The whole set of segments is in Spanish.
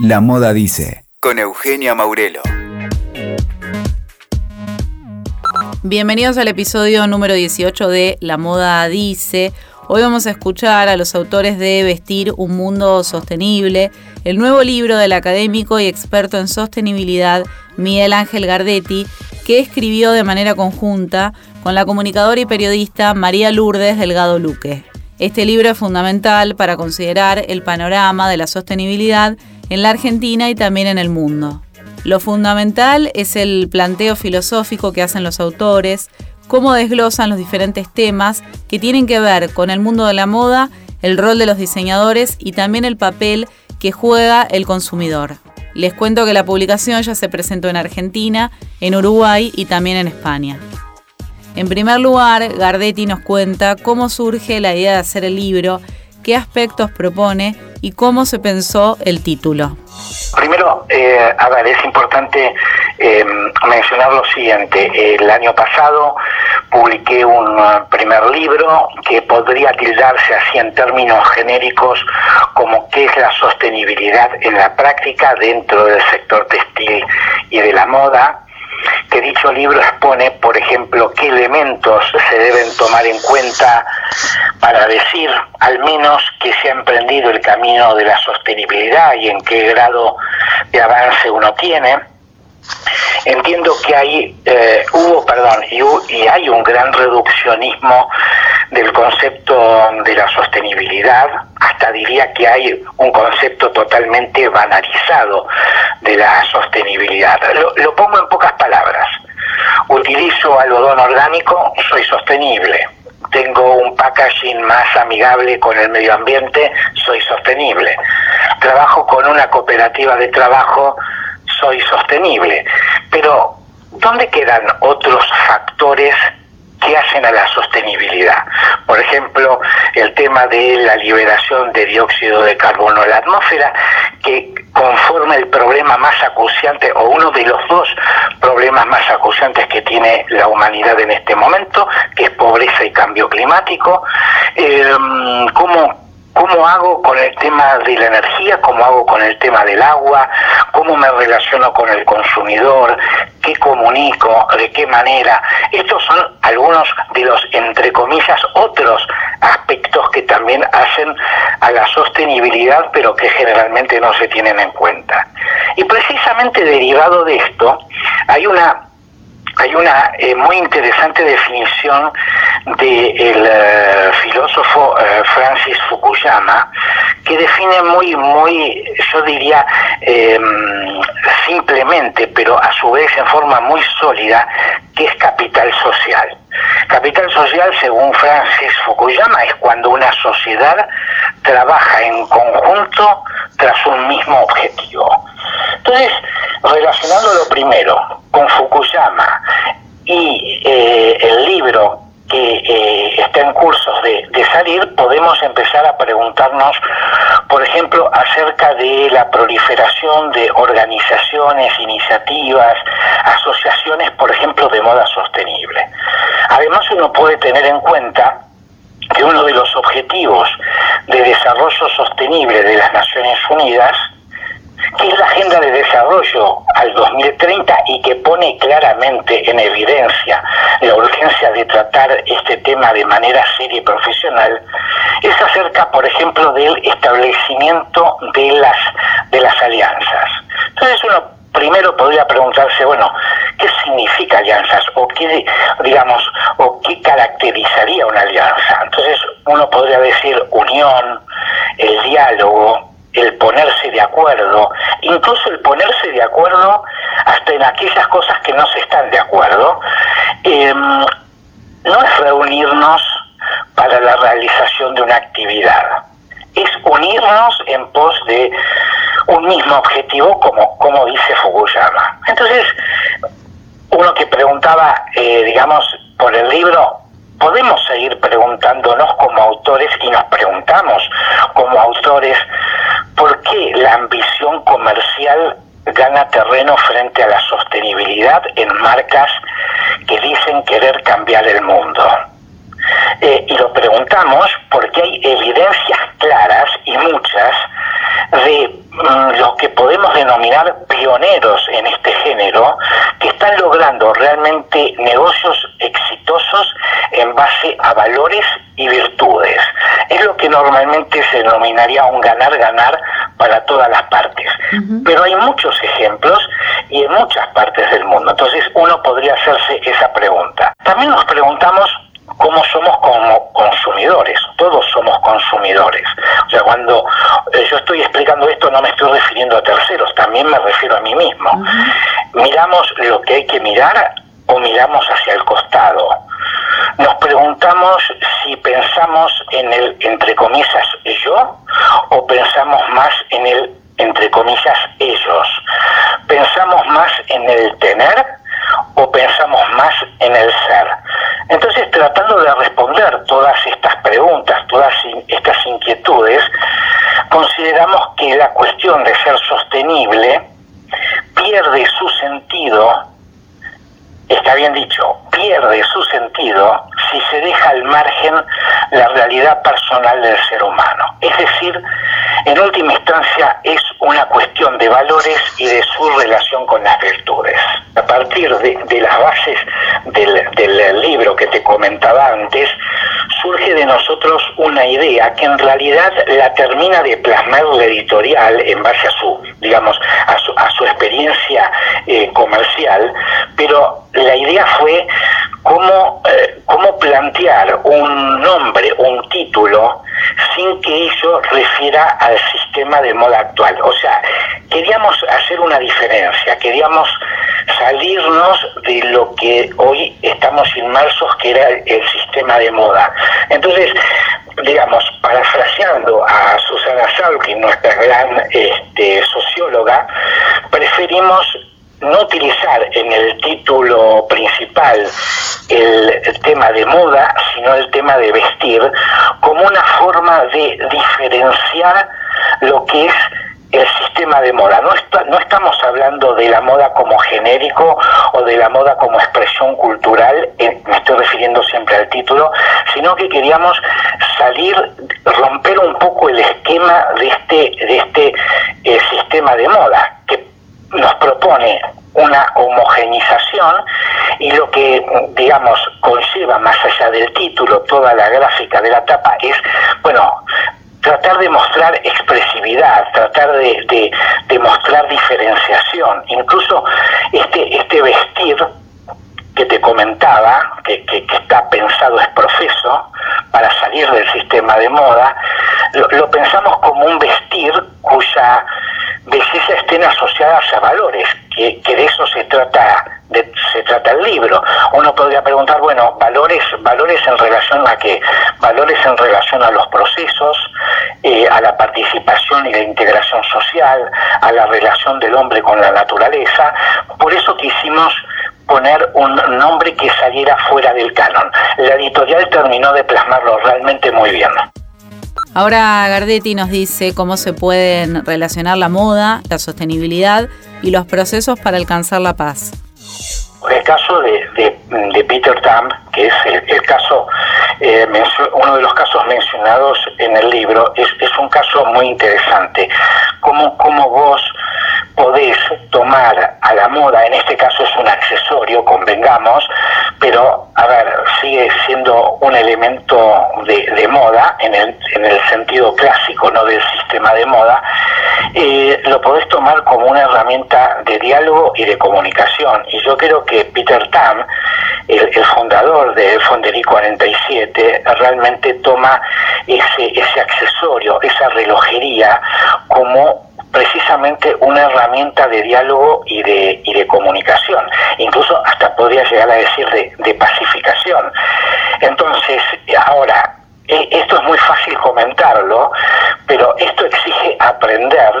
La Moda Dice, con Eugenia Maurelo. Bienvenidos al episodio número 18 de La Moda Dice. Hoy vamos a escuchar a los autores de Vestir un Mundo Sostenible, el nuevo libro del académico y experto en sostenibilidad Miguel Ángel Gardetti, que escribió de manera conjunta con la comunicadora y periodista María Lourdes Delgado Luque. Este libro es fundamental para considerar el panorama de la sostenibilidad en la Argentina y también en el mundo. Lo fundamental es el planteo filosófico que hacen los autores, cómo desglosan los diferentes temas que tienen que ver con el mundo de la moda, el rol de los diseñadores y también el papel que juega el consumidor. Les cuento que la publicación ya se presentó en Argentina, en Uruguay y también en España. En primer lugar, Gardetti nos cuenta cómo surge la idea de hacer el libro, qué aspectos propone y cómo se pensó el título. Primero, eh, a ver, es importante eh, mencionar lo siguiente. El año pasado publiqué un primer libro que podría tildarse así en términos genéricos como qué es la sostenibilidad en la práctica dentro del sector textil y de la moda que dicho libro expone, por ejemplo, qué elementos se deben tomar en cuenta para decir al menos que se ha emprendido el camino de la sostenibilidad y en qué grado de avance uno tiene. Entiendo que hay, eh, hubo, perdón, y hay un gran reduccionismo del concepto de la sostenibilidad, hasta diría que hay un concepto totalmente banalizado de la sostenibilidad. Lo, pongo en pocas palabras. Utilizo algodón orgánico, soy sostenible. Tengo un packaging más amigable con el medio ambiente, soy sostenible. Trabajo con una cooperativa de trabajo, soy sostenible. Pero, ¿dónde quedan otros factores que hacen a la sostenibilidad. Por ejemplo, el tema de la liberación de dióxido de carbono en la atmósfera, que conforma el problema más acuciante o uno de los dos problemas más acuciantes que tiene la humanidad en este momento, que es pobreza y cambio climático. Eh, ¿Cómo ¿Cómo hago con el tema de la energía? ¿Cómo hago con el tema del agua? ¿Cómo me relaciono con el consumidor? ¿Qué comunico? ¿De qué manera? Estos son algunos de los, entre comillas, otros aspectos que también hacen a la sostenibilidad, pero que generalmente no se tienen en cuenta. Y precisamente derivado de esto, hay una hay una eh, muy interesante definición del eh, filósofo eh, Francis Fukuyama que define muy, muy, yo diría, em, simplemente, pero a su vez en forma muy sólida, que es capital social. Capital social, según Francis Fukuyama, es cuando una sociedad trabaja en conjunto tras un mismo objetivo. Entonces, relacionando lo primero con Fukuyama y eh, el libro que eh, está en cursos de, salir, podemos empezar a preguntarnos, por ejemplo, acerca de la proliferación de organizaciones, iniciativas, asociaciones, por ejemplo, de moda sostenible. Además, uno puede tener en cuenta que uno de los objetivos de desarrollo sostenible de las Naciones Unidas que es la Agenda de Desarrollo al 2030 y que pone claramente en evidencia la urgencia de tratar este tema de manera seria y profesional, es acerca, por ejemplo, del establecimiento de las, de las alianzas. Entonces uno primero podría preguntarse, bueno, ¿qué significa alianzas? O qué, digamos, o qué caracterizaría una alianza. Entonces uno podría decir unión, el diálogo, el ponerse de acuerdo, incluso el ponerse de acuerdo hasta en aquellas cosas que no se están de acuerdo, em, no es reunirnos para la realización de una actividad, es unirnos en pos de un mismo objetivo, como, como dice Fukuyama. Entonces, uno que preguntaba, eh, digamos, por el libro, podemos seguir preguntándonos como autores y nos preguntamos como autores por qué la ambición comercial gana terreno frente a la sostenibilidad en marcas que dicen querer cambiar el mundo. Eh, y lo preguntamos porque hay evidencias claras y muchas de mm, lo que podemos denominar pioneros en este género que están logrando realmente negocios exitosos en base a valores y virtudes. Es lo que normalmente se denominaría un ganar-ganar para todas las partes. Pero hay muchos ejemplos y en muchas partes del mundo. Entonces uno podría hacerse esa pregunta. También nos preguntamos cómo somos como consumidores. Todos somos consumidores. O sea, cuando eh, yo estoy explicando esto no me estoy refiriendo a terceros, también me refiero a mí mismo. Miramos lo que hay que mirar o miramos hacia el costado. Nos preguntamos si pensamos en el, entre comillas, yo o pensamos más en el, entre comillas, ellos. Pensamos más en el tener o pensamos más en el ser. Entonces, tratando de responder todas estas preguntas, todas estas inquietudes, consideramos que la cuestión de ser sostenible pierde su sentido, está bien dicho, pierde su sentido si se deja al margen la realidad personal del ser humano. Es decir, en última instancia es una cuestión de valores y de su relación con las partir de, las bases del, del libro que te comentaba antes, surge de nosotros una idea que en realidad la termina de plasmar la editorial en base a su, digamos, a su, a su experiencia eh, comercial, pero la idea fue cómo, eh, cómo plantear un nombre, un título, sin que ello refiera al sistema de moda actual. O sea, queríamos hacer una diferencia, queríamos salirnos de lo que hoy estamos inmersos, que era el sistema de moda. Entonces, digamos, parafraseando a Susana Salkin, nuestra gran este, socióloga, preferimos no utilizar en el título principal el, tema de moda, sino el tema de vestir, como una forma de diferenciar lo que es el sistema de moda. No, no estamos hablando de la moda como genérico o de la moda como expresión cultural, eh, me estoy refiriendo siempre al título, sino que queríamos salir, romper un poco el esquema de este, de este eh, sistema de moda, que nos propone una homogenización y lo que, digamos, conlleva más allá del título, toda la gráfica de la tapa es, bueno, tratar de mostrar expresividad, tratar de, de, mostrar diferenciación. Incluso este, este vestir que te comentaba, que, está pensado es proceso para salir del sistema de moda, lo pensamos como un vestir cuya belleza estén asociadas a valores, que, de eso se trata de, se trata el libro. Uno podría preguntar, bueno, valores, valores en relación a qué? Valores en relación a los procesos, eh, a la participación y la integración social, a la relación del hombre con la naturaleza. Por eso quisimos poner un nombre que saliera fuera del canon. La editorial terminó de plasmarlo realmente muy bien. Ahora Gardetti nos dice cómo se pueden relacionar la moda, la sostenibilidad y los procesos para alcanzar la paz. El caso de, Peter Tam, que es el, caso, eh, uno de los casos mencionados en el libro, es, un caso muy interesante. Cómo, cómo vos podés tomar a la moda, en este caso es un accesorio, pero a ver, sigue siendo un elemento de, moda en el, en el, sentido clásico, no del sistema de moda, eh, lo podés tomar como una herramienta de diálogo y de comunicación. Y yo creo que Peter Tam, el, el fundador de Fonderí 47, realmente toma ese, ese accesorio, esa relojería, como precisamente una herramienta de diálogo y de, y de comunicación, incluso hasta podría llegar a decir de, pacificación. Entonces, ahora, e, esto es muy fácil comentarlo, pero esto exige aprender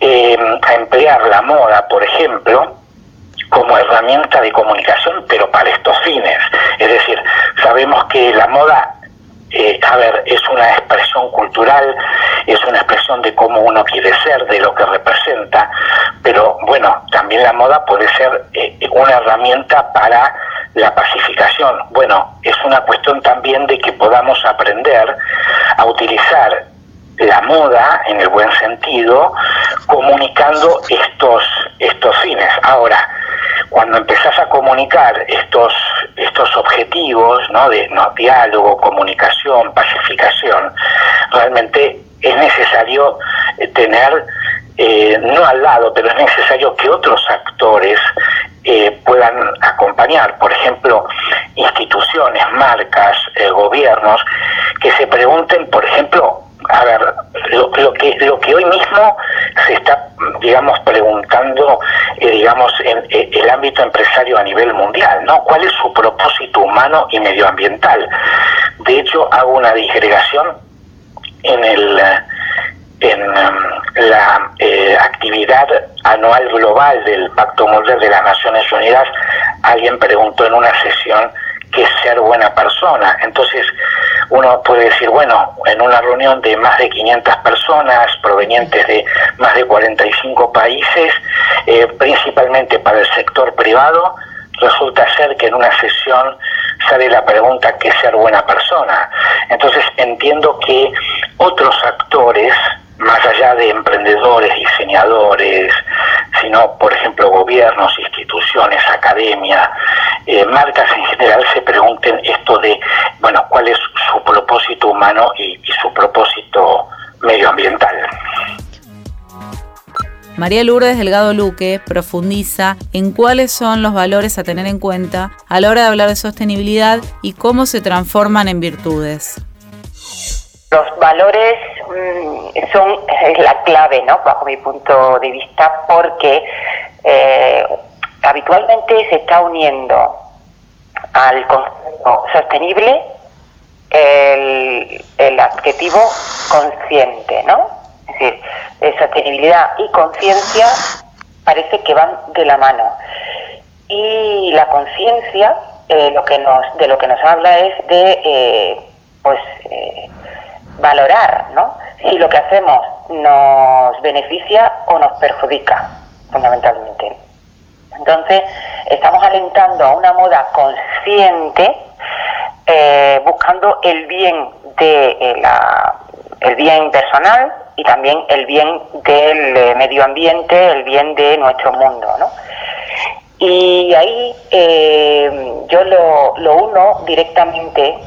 eh, a emplear la moda, por ejemplo, como herramienta de comunicación, pero para estos fines. Es decir, sabemos que la moda eh, a ver, es una expresión cultural, es una expresión de cómo uno quiere ser, de lo que representa, pero bueno, también la moda puede ser eh, una herramienta para la pacificación. Bueno, es una cuestión también de que podamos aprender a utilizar la moda, en el buen sentido, comunicando estos, estos fines. Ahora, cuando empezás a comunicar estos, estos objetivos ¿no? de diálogo, comunicación, pacificación, realmente es necesario eh, tener, eh, no al lado, pero es necesario que otros actores eh, puedan acompañar, por ejemplo, instituciones, marcas, gobiernos, que se pregunten, por ejemplo, a ver, lo, que lo que hoy mismo se está, digamos, preguntando, eh, digamos, en, eh, el ámbito empresario a nivel mundial, ¿no? ¿Cuál es su propósito humano y medioambiental? De hecho, hago una disgregación en el en um, la eh, actividad anual global del Pacto Mundial de las Naciones Unidas, alguien preguntó en una sesión qué es ser buena persona. Entonces, uno puede decir, bueno, en una reunión de más de 500 personas provenientes de más de 45 países, eh, principalmente para el sector privado, resulta ser que en una sesión sale la pregunta ¿qué es ser buena persona? Entonces entiendo que otros actores más allá de emprendedores, diseñadores, sino, por ejemplo, gobiernos, instituciones, academia, eh, marcas en general se pregunten esto de, bueno, cuál es su propósito humano y, y su propósito medioambiental. María Lourdes Delgado Luque profundiza en cuáles son los valores a tener en cuenta a la hora de hablar de sostenibilidad y cómo se transforman en virtudes. Los valores mm, son la clave, ¿no? Bajo mi punto de vista, porque eh, habitualmente se está uniendo al concepto sostenible el, el adjetivo consciente, ¿no? Es decir, sostenibilidad y conciencia parece que van de la mano. Y la conciencia eh, de lo que nos habla es de eh, pues eh, valorar ¿no? si lo que hacemos nos beneficia o nos perjudica, fundamentalmente. Entonces, estamos alentando a una moda consciente, eh, buscando el bien de eh, la, el bien personal y también el bien del eh, medio ambiente, el bien de nuestro mundo, ¿no? Y ahí eh, yo lo, lo, uno directamente,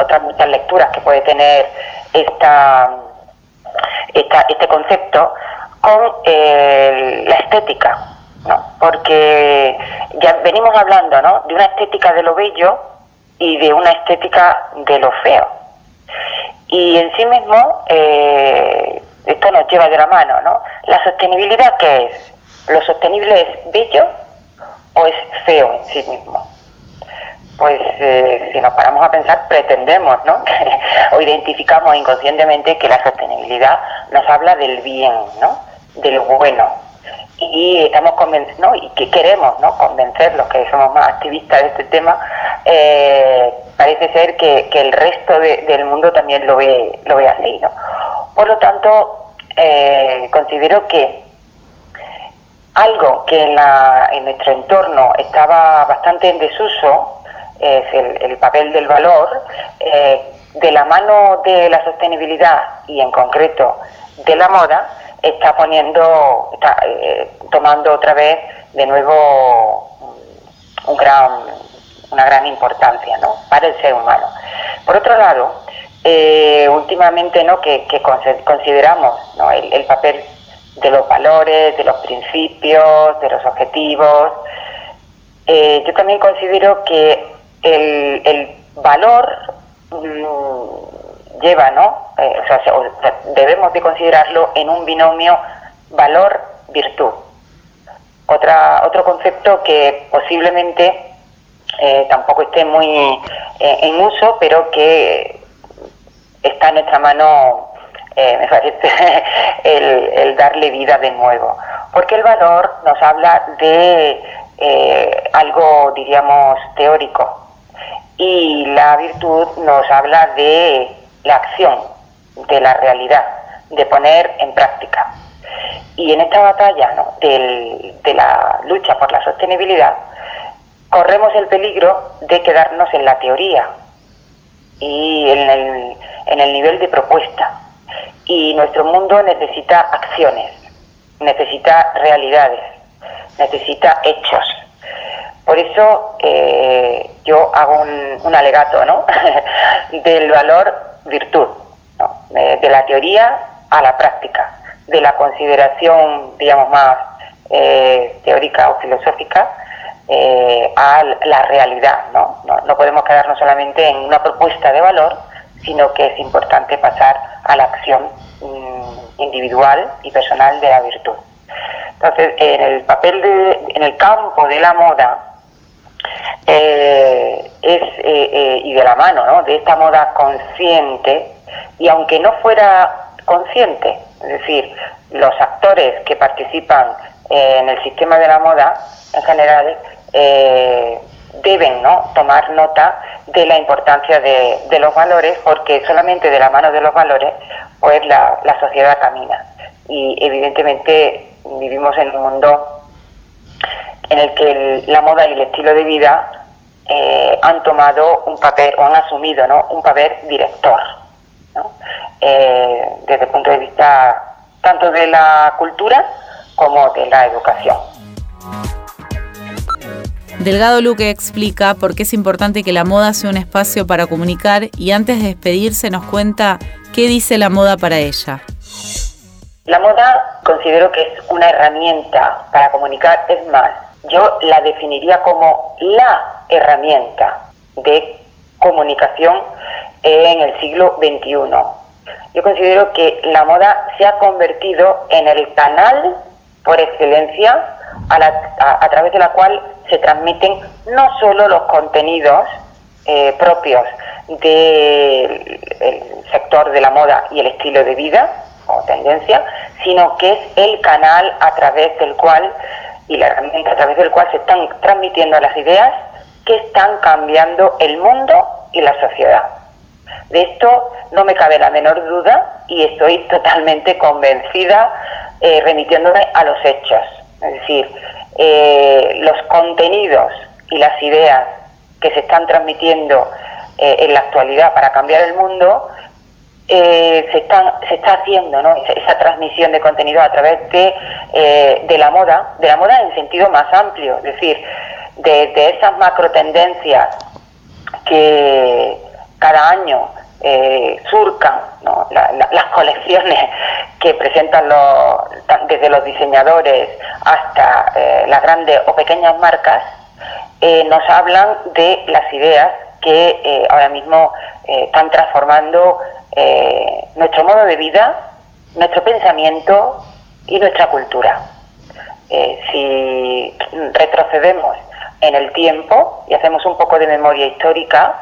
otras muchas lecturas que puede tener esta, esta este concepto, con la estética, ¿no? porque ya venimos hablando ¿no? de una estética de lo bello y de una estética de lo feo. Y en sí mismo eh, esto nos lleva de la mano, ¿no? La sostenibilidad, ¿qué es? ¿Lo sostenible es bello o es feo en sí mismo. Pues eh, si nos paramos a pensar, pretendemos, ¿no? o identificamos inconscientemente que la sostenibilidad nos habla del bien, ¿no? Del bueno. Y estamos convencidos, ¿no? Y que queremos, ¿no? Convencer los que somos más activistas de este tema, eh, parece ser que, el resto del mundo también lo ve, lo ve así, ¿no? Por lo tanto, eh, considero que algo que en, la, en nuestro entorno estaba bastante en desuso, es el, papel del valor, eh, de la mano de la sostenibilidad y en concreto de la moda, está poniendo, está eh, tomando otra vez de nuevo un gran, una gran importancia ¿no? para el ser humano. Por otro lado, eh, últimamente ¿no? que, consideramos ¿no? el, el papel de los valores, de los principios, de los objetivos. Eh, yo también considero que el, valor mm, lleva, ¿no? Eh, debemos de considerarlo en un binomio valor-virtud. Otro concepto que posiblemente eh, tampoco esté muy en uso, pero que está en nuestra mano eh, me parece el, darle vida de nuevo. Porque el valor nos habla de eh, algo, diríamos, teórico. Y la virtud nos habla de la acción, de la realidad, de poner en práctica. Y en esta batalla de la lucha por la sostenibilidad, corremos el peligro de quedarnos en la teoría y en el, en el nivel de propuesta Y nuestro mundo necesita acciones, necesita realidades, necesita hechos. Por eso eh, yo hago un, alegato ¿no? del valor virtud, de, la teoría a la práctica, de la consideración, digamos, más eh, teórica o filosófica eh, a la realidad. ¿no? ¿no? podemos quedarnos solamente en una propuesta de valor, sino que es importante pasar a la acción mm, individual y personal de la virtud. Entonces, en el papel de, en el campo de la moda, eh, es, eh, y de la mano ¿no? de esta moda consciente, y aunque no fuera consciente, es decir, los actores que participan en el sistema de la moda en general eh, deben ¿no? tomar nota de la importancia de, los valores porque solamente de la mano de los valores pues la, sociedad camina y evidentemente vivimos en un mundo en el que la moda y el estilo de vida eh, han tomado un papel o han asumido ¿no? un papel director eh, desde el punto de vista tanto de la cultura como de la educación. Delgado Luque explica por qué es importante que la moda sea un espacio para comunicar y antes de despedirse nos cuenta qué dice la moda para ella. La moda considero que es una herramienta para comunicar, es más, yo la definiría como la herramienta de comunicación en el siglo XXI. Yo considero que la moda se ha convertido en el canal por excelencia a, través de la cual se transmiten no solo los contenidos eh, propios del sector de la moda y el estilo de vida o tendencia, sino que es el canal a través del cual y la herramienta a través del cual se están transmitiendo las ideas que están cambiando el mundo y la sociedad. De esto no me cabe la menor duda y estoy totalmente convencida eh, remitiéndome a los hechos. Es decir, eh, los contenidos y las ideas que se están transmitiendo eh, en la actualidad para cambiar el mundo, eh, se, están, se está haciendo ¿no? esa, transmisión de contenido a través de, de la moda, de la moda en sentido más amplio, es decir, de, esas macro tendencias que cada año surcan las colecciones que presentan los, desde los diseñadores hasta eh, las grandes o pequeñas marcas, eh, nos hablan de las ideas que eh, ahora mismo están transformando nuestro modo de vida, nuestro pensamiento y nuestra cultura. si retrocedemos en el tiempo y hacemos un poco de memoria histórica,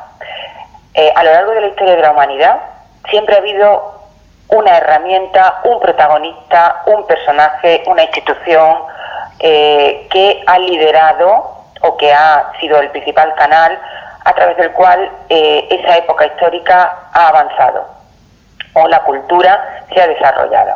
a lo largo de la historia de la humanidad siempre ha habido una herramienta, un protagonista, un personaje, una institución eh, que ha liderado o que ha sido el principal canal a través del cual eh, esa época histórica ha avanzado o la cultura se ha desarrollado.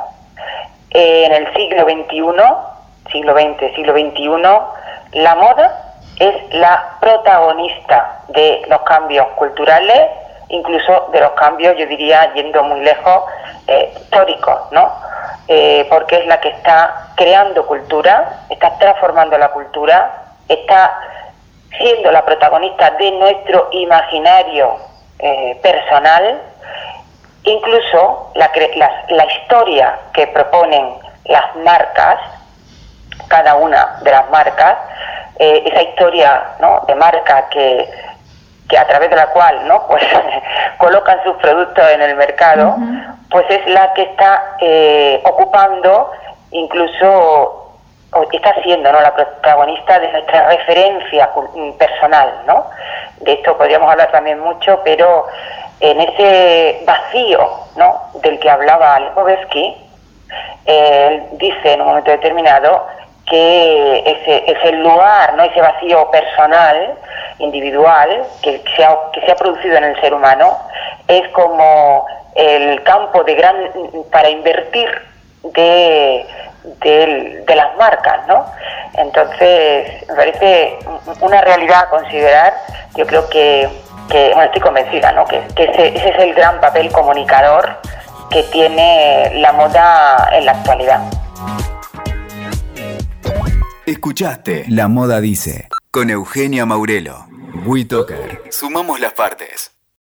en el siglo XXI, siglo XX, siglo XXI, la moda es la protagonista de los cambios culturales incluso de los cambios, yo diría, yendo muy lejos, eh, históricos, ¿no? Eh, porque es la que está creando cultura, está transformando la cultura, está siendo la protagonista de nuestro imaginario eh, personal, incluso la, la, historia que proponen las marcas, cada una de las marcas, esa historia ¿no? de marca que que a través de la cual no pues colocan sus productos en el mercado pues es la que está eh, ocupando incluso está siendo ¿no? la protagonista de nuestra referencia personal no de esto podríamos hablar también mucho pero en ese vacío no del que hablaba Lipovetsky él dice en un momento determinado que ese, ese lugar, ¿no? ese vacío personal, individual, que se, ha, que se ha producido en el ser humano, es como el campo de gran para invertir de, de, las marcas, ¿no? Entonces, me parece una realidad a considerar, yo creo que, que bueno, estoy convencida, ¿no? Que, ese, ese, es el gran papel comunicador que tiene la moda en la actualidad. Escuchaste La Moda Dice con Eugenia Maurelo. WeToker. Sumamos las partes.